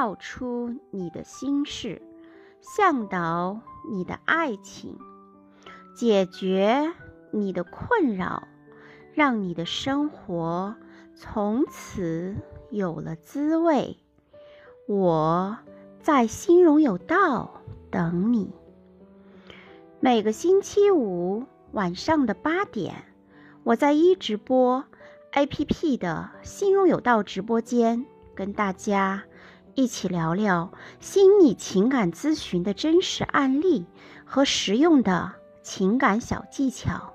道出你的心事，向导你的爱情，解决你的困扰，让你的生活从此有了滋味。我在心荣有道等你。每个星期五晚上的八点，我在一直播 APP 的心荣有道直播间，跟大家一起聊聊心理情感咨询的真实案例和实用的情感小技巧。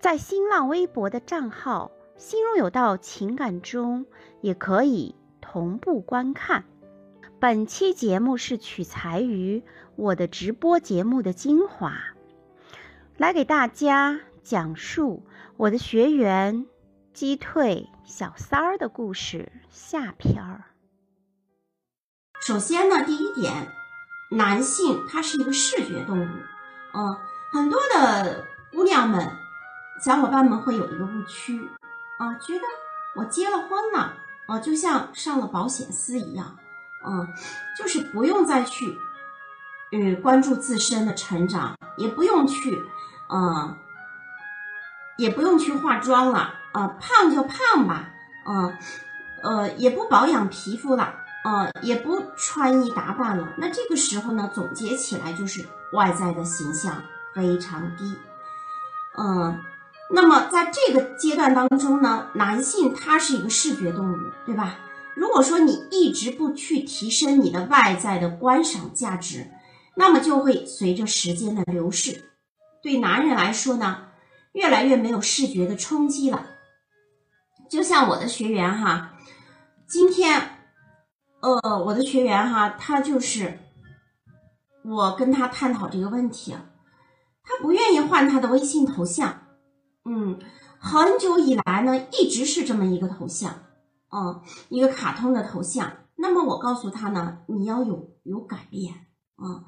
在新浪微博的账号“心荣有道情感”中，也可以同步观看。本期节目是取材于我的直播节目的精华，来给大家讲述我的学员击退小三儿的故事下篇儿。首先呢，第一点，男性他是一个视觉动物，嗯，很多的姑娘们、小伙伴们会有一个误区啊，觉得我结了婚了，啊，就像上了保险丝一样。嗯，就是不用再去，嗯，关注自身的成长，也不用去，嗯，也不用去化妆了，啊，胖就胖吧，嗯，呃，也不保养皮肤了，呃，也不穿衣打扮了。那这个时候呢，总结起来就是外在的形象非常低，嗯，那么在这个阶段当中呢，男性他是一个视觉动物，对吧？如果说你一直不去提升你的外在的观赏价值，那么就会随着时间的流逝，对男人来说呢，越来越没有视觉的冲击了。就像我的学员哈，今天，呃，我的学员哈，他就是我跟他探讨这个问题，他不愿意换他的微信头像，嗯，很久以来呢，一直是这么一个头像。嗯，一个卡通的头像。那么我告诉他呢，你要有有改变啊。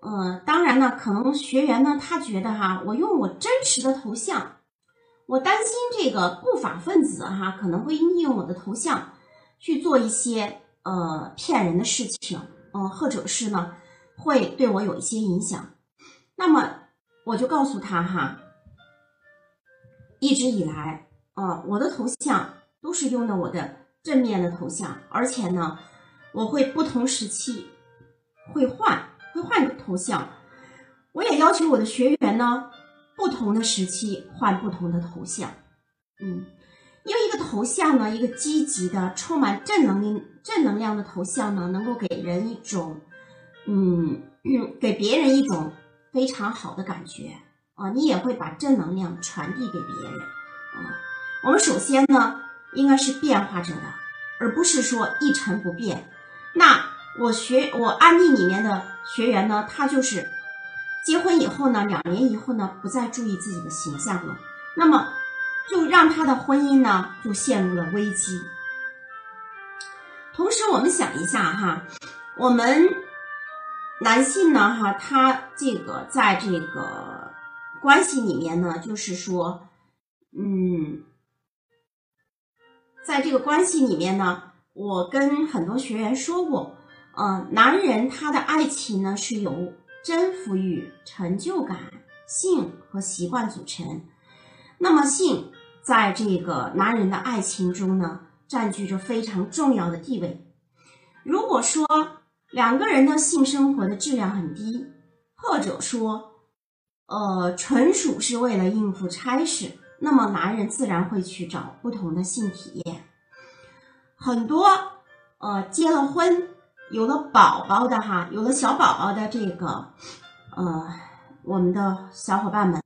呃，当然呢，可能学员呢，他觉得哈，我用我真实的头像，我担心这个不法分子哈，可能会利用我的头像去做一些呃骗人的事情，嗯，或者是呢，会对我有一些影响。那么我就告诉他哈，一直以来啊，我的头像。都是用的我的正面的头像，而且呢，我会不同时期会换，会换头像。我也要求我的学员呢，不同的时期换不同的头像。嗯，因为一个头像呢，一个积极的、充满正能量、正能量的头像呢，能够给人一种，嗯，给别人一种非常好的感觉啊。你也会把正能量传递给别人啊。我们首先呢。应该是变化着的，而不是说一成不变。那我学我案例里面的学员呢，他就是结婚以后呢，两年以后呢，不再注意自己的形象了，那么就让他的婚姻呢就陷入了危机。同时，我们想一下哈，我们男性呢哈，他这个在这个关系里面呢，就是说，嗯。在这个关系里面呢，我跟很多学员说过，呃，男人他的爱情呢是由征服欲、成就感、性和习惯组成。那么性在这个男人的爱情中呢，占据着非常重要的地位。如果说两个人的性生活的质量很低，或者说，呃，纯属是为了应付差事。那么男人自然会去找不同的性体验，很多呃结了婚有了宝宝的哈，有了小宝宝的这个呃我们的小伙伴们，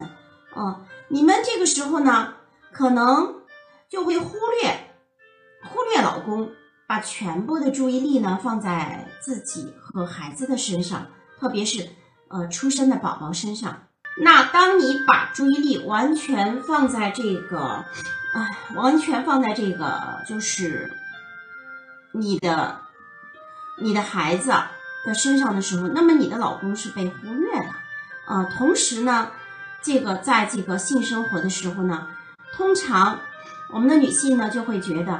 嗯，你们这个时候呢，可能就会忽略忽略老公，把全部的注意力呢放在自己和孩子的身上，特别是呃出生的宝宝身上。那当你把注意力完全放在这个，哎，完全放在这个，就是你的你的孩子的身上的时候，那么你的老公是被忽略的，啊，同时呢，这个在这个性生活的时候呢，通常我们的女性呢就会觉得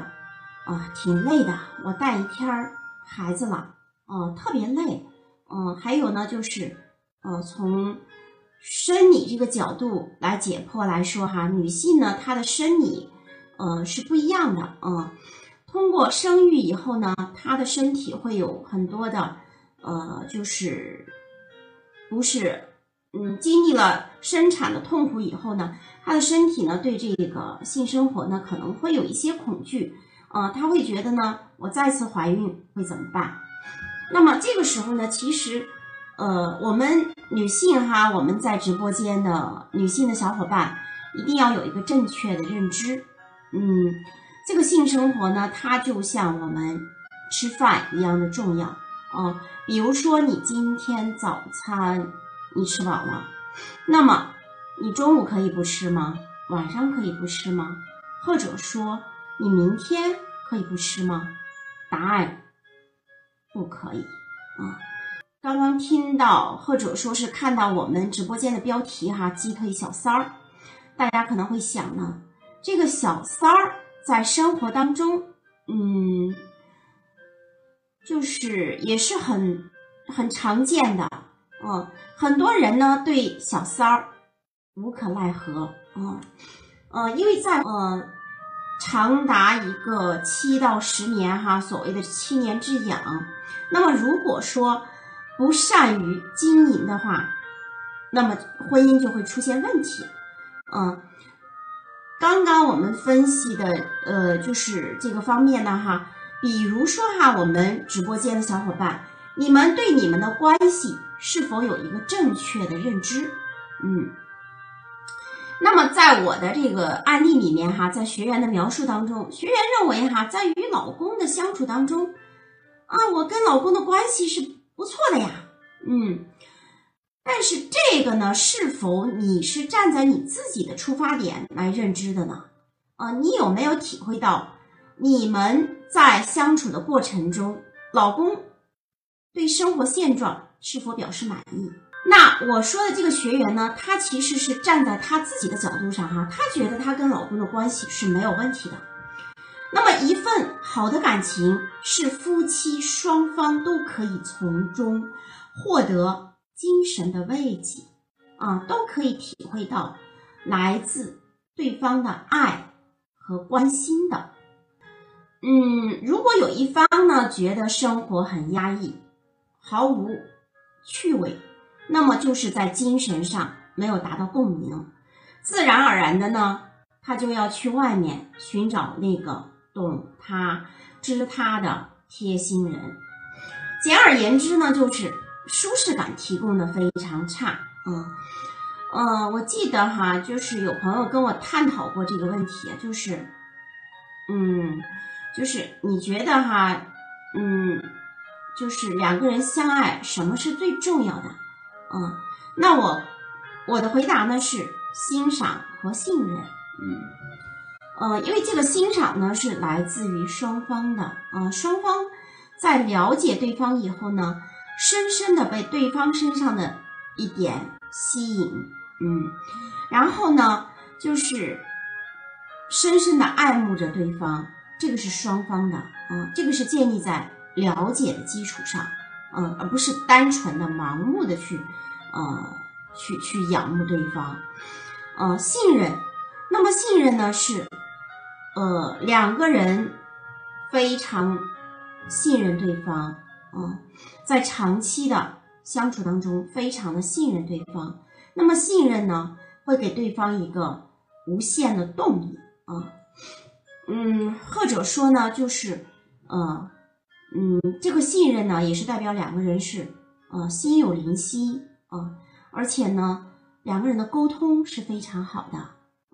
啊挺累的，我带一天儿孩子了，呃，特别累，嗯，还有呢，就是呃，从生理这个角度来解剖来说哈，女性呢，她的生理呃是不一样的，嗯，通过生育以后呢，她的身体会有很多的呃，就是不是。嗯，经历了生产的痛苦以后呢，她的身体呢对这个性生活呢可能会有一些恐惧，呃，她会觉得呢，我再次怀孕会怎么办？那么这个时候呢，其实，呃，我们女性哈，我们在直播间的女性的小伙伴一定要有一个正确的认知，嗯，这个性生活呢，它就像我们吃饭一样的重要啊，比如说你今天早餐。你吃饱了，那么你中午可以不吃吗？晚上可以不吃吗？或者说你明天可以不吃吗？答案不可以啊！刚刚听到或者说是看到我们直播间的标题哈，鸡腿小三儿，大家可能会想呢，这个小三儿在生活当中，嗯，就是也是很很常见的。嗯，很多人呢对小三儿无可奈何啊，呃，因为在呃长达一个七到十年哈，所谓的七年之痒，那么如果说不善于经营的话，那么婚姻就会出现问题。嗯，刚刚我们分析的呃就是这个方面呢哈，比如说哈，我们直播间的小伙伴。你们对你们的关系是否有一个正确的认知？嗯，那么在我的这个案例里面哈，在学员的描述当中，学员认为哈，在与老公的相处当中，啊，我跟老公的关系是不错的呀，嗯，但是这个呢，是否你是站在你自己的出发点来认知的呢？啊，你有没有体会到你们在相处的过程中，老公？对生活现状是否表示满意？那我说的这个学员呢，他其实是站在他自己的角度上哈，他觉得他跟老公的关系是没有问题的。那么一份好的感情是夫妻双方都可以从中获得精神的慰藉啊，都可以体会到来自对方的爱和关心的。嗯，如果有一方呢觉得生活很压抑，毫无趣味，那么就是在精神上没有达到共鸣，自然而然的呢，他就要去外面寻找那个懂他、知他的贴心人。简而言之呢，就是舒适感提供的非常差。嗯，我记得哈，就是有朋友跟我探讨过这个问题，就是，嗯，就是你觉得哈，嗯。就是两个人相爱，什么是最重要的？嗯，那我我的回答呢是欣赏和信任。嗯，呃，因为这个欣赏呢是来自于双方的，啊，双方在了解对方以后呢，深深的被对方身上的一点吸引，嗯，然后呢就是深深的爱慕着对方，这个是双方的，啊，这个是建立在。了解的基础上，嗯，而不是单纯的盲目的去，呃，去去仰慕对方，呃，信任。那么信任呢是，呃，两个人非常信任对方，嗯，在长期的相处当中非常的信任对方。那么信任呢会给对方一个无限的动力啊，嗯，或者说呢就是，呃。嗯，这个信任呢，也是代表两个人是呃心有灵犀啊，而且呢，两个人的沟通是非常好的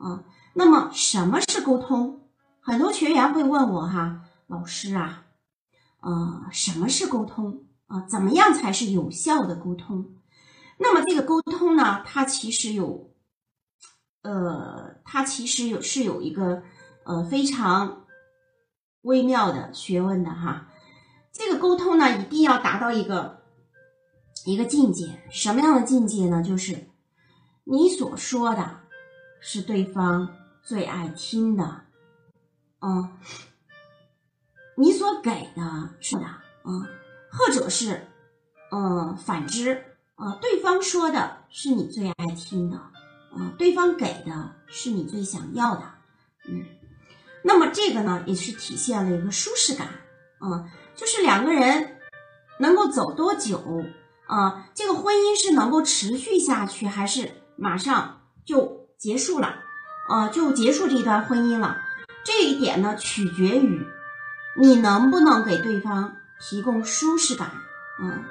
啊。那么什么是沟通？很多学员会问我哈，老师啊，呃，什么是沟通啊？怎么样才是有效的沟通？那么这个沟通呢，它其实有，呃，它其实有是有一个呃非常微妙的学问的哈。这个沟通呢，一定要达到一个一个境界，什么样的境界呢？就是你所说的是对方最爱听的，嗯，你所给的是的啊，或者是，嗯，反之，啊，对方说的是你最爱听的，啊，对方给的是你最想要的，嗯，那么这个呢，也是体现了一个舒适感，啊，就是两个人能够走多久，啊，这个婚姻是能够持续下去，还是马上就结束了，啊，就结束这段婚姻了，这一点呢，取决于。你能不能给对方提供舒适感？嗯，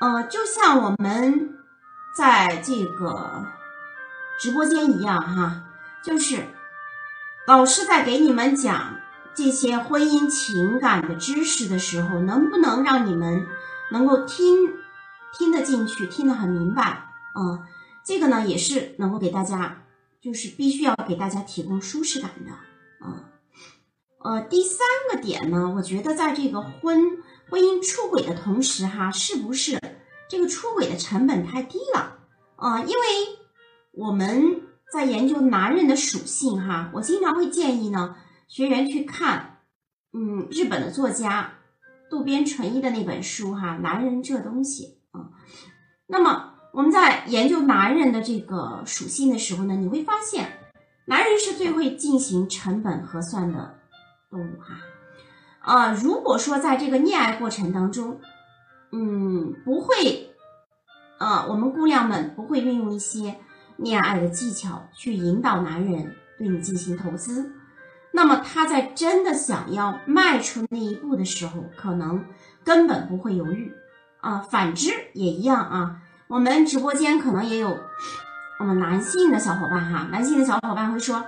呃，就像我们在这个直播间一样哈，就是老师在给你们讲这些婚姻情感的知识的时候，能不能让你们能够听听得进去，听得很明白？嗯，这个呢也是能够给大家，就是必须要给大家提供舒适感的，嗯。呃，第三个点呢，我觉得在这个婚婚姻出轨的同时，哈，是不是这个出轨的成本太低了啊？因为我们在研究男人的属性，哈，我经常会建议呢学员去看，嗯，日本的作家渡边淳一的那本书，哈，《男人这东西》啊。那么我们在研究男人的这个属性的时候呢，你会发现，男人是最会进行成本核算的。动物哈，啊，如果说在这个恋爱过程当中，嗯，不会，啊，我们姑娘们不会运用一些恋爱的技巧去引导男人对你进行投资，那么他在真的想要迈出那一步的时候，可能根本不会犹豫，啊，反之也一样啊。我们直播间可能也有我们男性的小伙伴哈，男性的小伙伴会说。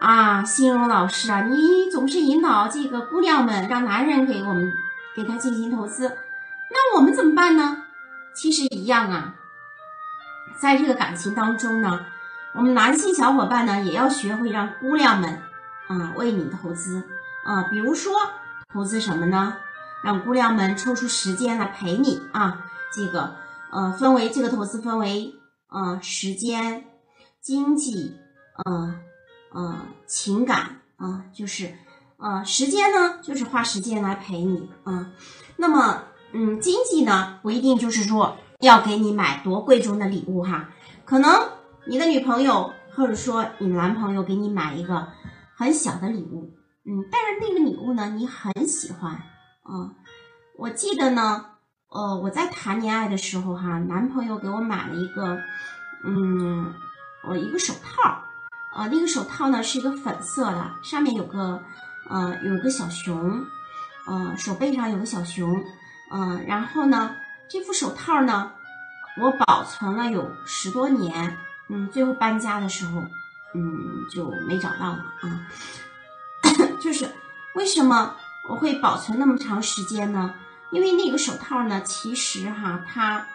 啊，欣荣老师啊，你总是引导这个姑娘们让男人给我们给他进行投资，那我们怎么办呢？其实一样啊，在这个感情当中呢，我们男性小伙伴呢也要学会让姑娘们啊为你投资啊，比如说投资什么呢？让姑娘们抽出时间来陪你啊，这个呃分为这个投资分为呃时间、经济，呃。呃，情感啊，就是呃，时间呢，就是花时间来陪你啊。那么，嗯，经济呢，不一定就是说要给你买多贵重的礼物哈。可能你的女朋友或者说你男朋友给你买一个很小的礼物，嗯，但是那个礼物呢，你很喜欢啊。我记得呢，呃，我在谈恋爱的时候哈，男朋友给我买了一个，嗯，我一个手套。呃，那个手套呢是一个粉色的，上面有个，呃，有个小熊，呃，手背上有个小熊，嗯，然后呢，这副手套呢，我保存了有十多年，嗯，最后搬家的时候，嗯，就没找到了啊。就是为什么我会保存那么长时间呢？因为那个手套呢，其实哈，它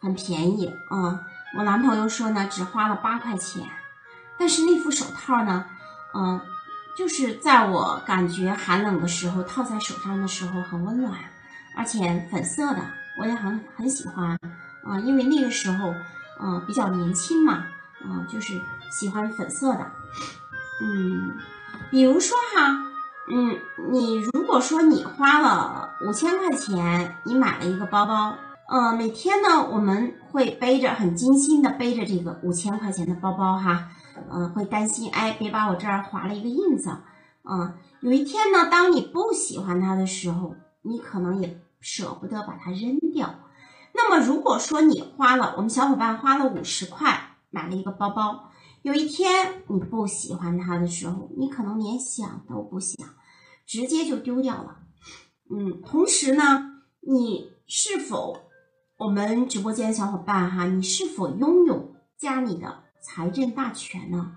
很便宜啊。我男朋友说呢，只花了八块钱，但是那副手套呢，嗯，就是在我感觉寒冷的时候套在手上的时候很温暖，而且粉色的，我也很很喜欢，啊，因为那个时候，嗯，比较年轻嘛，啊，就是喜欢粉色的，嗯，比如说哈，嗯，你如果说你花了五千块钱，你买了一个包包。呃，每天呢，我们会背着很精心的背着这个五千块钱的包包哈，呃，会担心哎，别把我这儿划了一个印子，啊，有一天呢，当你不喜欢它的时候，你可能也舍不得把它扔掉。那么，如果说你花了，我们小伙伴花了五十块买了一个包包，有一天你不喜欢它的时候，你可能连想都不想，直接就丢掉了。嗯，同时呢，你是否？我们直播间的小伙伴哈，你是否拥有家里的财政大权呢？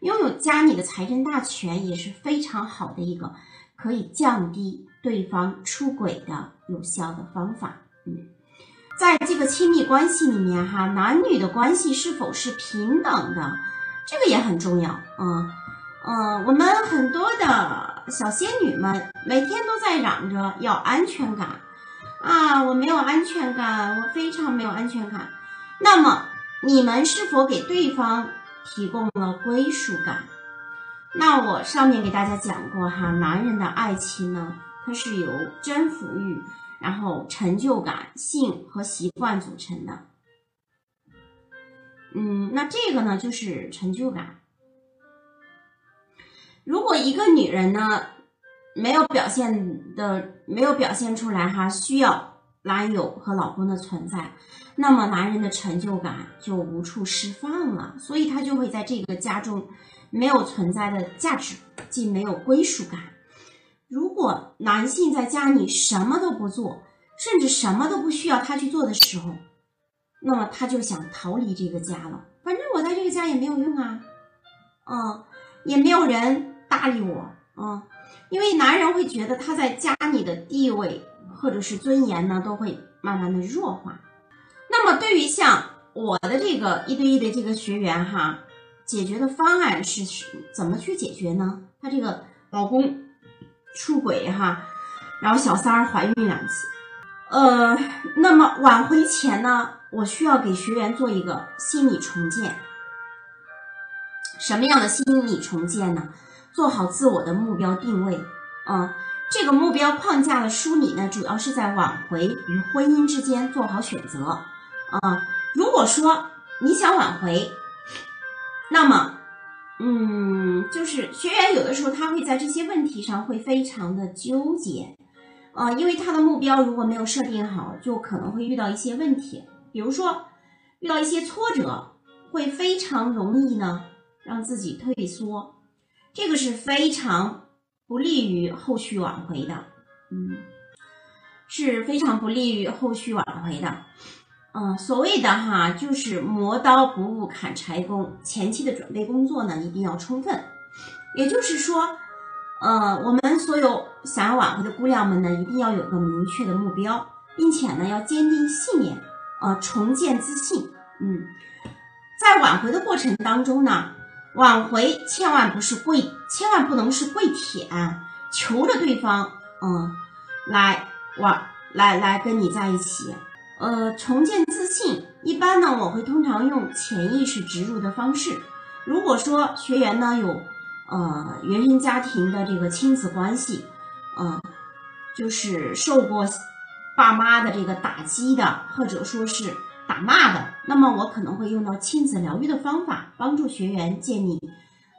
拥有家里的财政大权也是非常好的一个可以降低对方出轨的有效的方法。嗯，在这个亲密关系里面哈，男女的关系是否是平等的，这个也很重要啊。嗯，我们很多的小仙女们每天都在嚷着要安全感。啊，我没有安全感，我非常没有安全感。那么，你们是否给对方提供了归属感？那我上面给大家讲过哈，男人的爱情呢，它是由征服欲、然后成就感、性和习惯组成的。嗯，那这个呢就是成就感。如果一个女人呢没有表现的没有表现出来哈，需要男友和老公的存在，那么男人的成就感就无处释放了，所以他就会在这个家中。没有存在的价值，既没有归属感。如果男性在家里什么都不做，甚至什么都不需要他去做的时候，那么他就想逃离这个家了。反正我在这个家也没有用啊，嗯，也没有人搭理我，嗯，因为男人会觉得他在家里的地位或者是尊严呢，都会慢慢的弱化。那么对于像我的这个一对一的这个学员哈。解决的方案是怎么去解决呢？她这个老公出轨哈，然后小三儿怀孕两次，呃，那么挽回前呢，我需要给学员做一个心理重建。什么样的心理重建呢？做好自我的目标定位，嗯，这个目标框架的梳理呢，主要是在挽回与婚姻之间做好选择。啊，如果说你想挽回。那么，嗯，就是学员有的时候他会在这些问题上会非常的纠结，呃，因为他的目标如果没有设定好，就可能会遇到一些问题，比如说遇到一些挫折，会非常容易呢让自己退缩，这个是非常不利于后续挽回的，嗯，是非常不利于后续挽回的。嗯，所谓的哈，就是磨刀不误砍柴工，前期的准备工作呢一定要充分。也就是说，呃，我们所有想要挽回的姑娘们呢，一定要有个明确的目标，并且呢要坚定信念，呃，重建自信。嗯，在挽回的过程当中呢，挽回千万不是跪，千万不能是跪舔，求着对方，嗯，来挽，来来跟你在一起。呃，重建自信，一般呢，我会通常用潜意识植入的方式。如果说学员呢有呃原生家庭的这个亲子关系，嗯，就是受过爸妈的这个打击的，或者说是打骂的，那么我可能会用到亲子疗愈的方法，帮助学员建立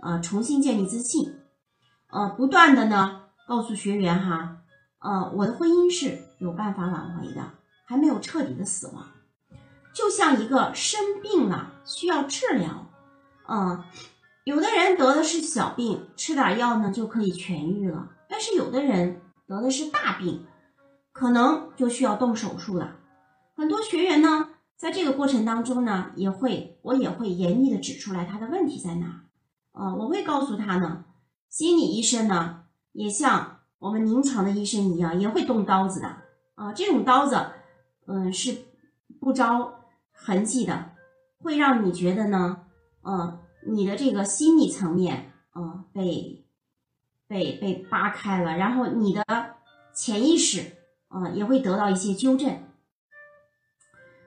呃重新建立自信，呃，不断的呢告诉学员哈，呃，我的婚姻是有办法挽回的。还没有彻底的死亡，就像一个生病了需要治疗，嗯，有的人得的是小病，吃点药呢就可以痊愈了，但是有的人得的是大病，可能就需要动手术了。很多学员呢，在这个过程当中呢，也会我也会严厉的指出来他的问题在哪，呃，我会告诉他呢，心理医生呢，也像我们临床的医生一样，也会动刀子的，啊，这种刀子。嗯，是不着痕迹的，会让你觉得呢，嗯，你的这个心理层面，嗯，被被被扒开了，然后你的潜意识，嗯，也会得到一些纠正。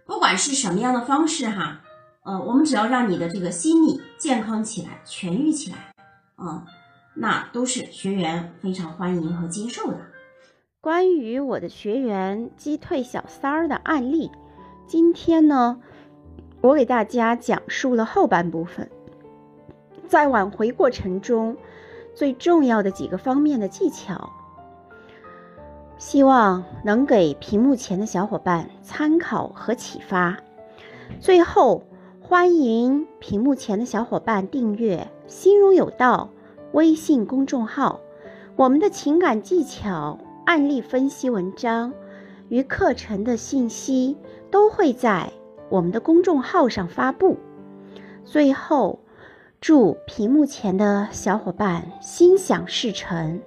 不管是什么样的方式哈，呃，我们只要让你的这个心理健康起来、痊愈起来，嗯，那都是学员非常欢迎和接受的。关于我的学员击退小三儿的案例，今天呢，我给大家讲述了后半部分，在挽回过程中最重要的几个方面的技巧，希望能给屏幕前的小伙伴参考和启发。最后，欢迎屏幕前的小伙伴订阅“心如有道”微信公众号，我们的情感技巧。案例分析文章与课程的信息都会在我们的公众号上发布。最后，祝屏幕前的小伙伴心想事成。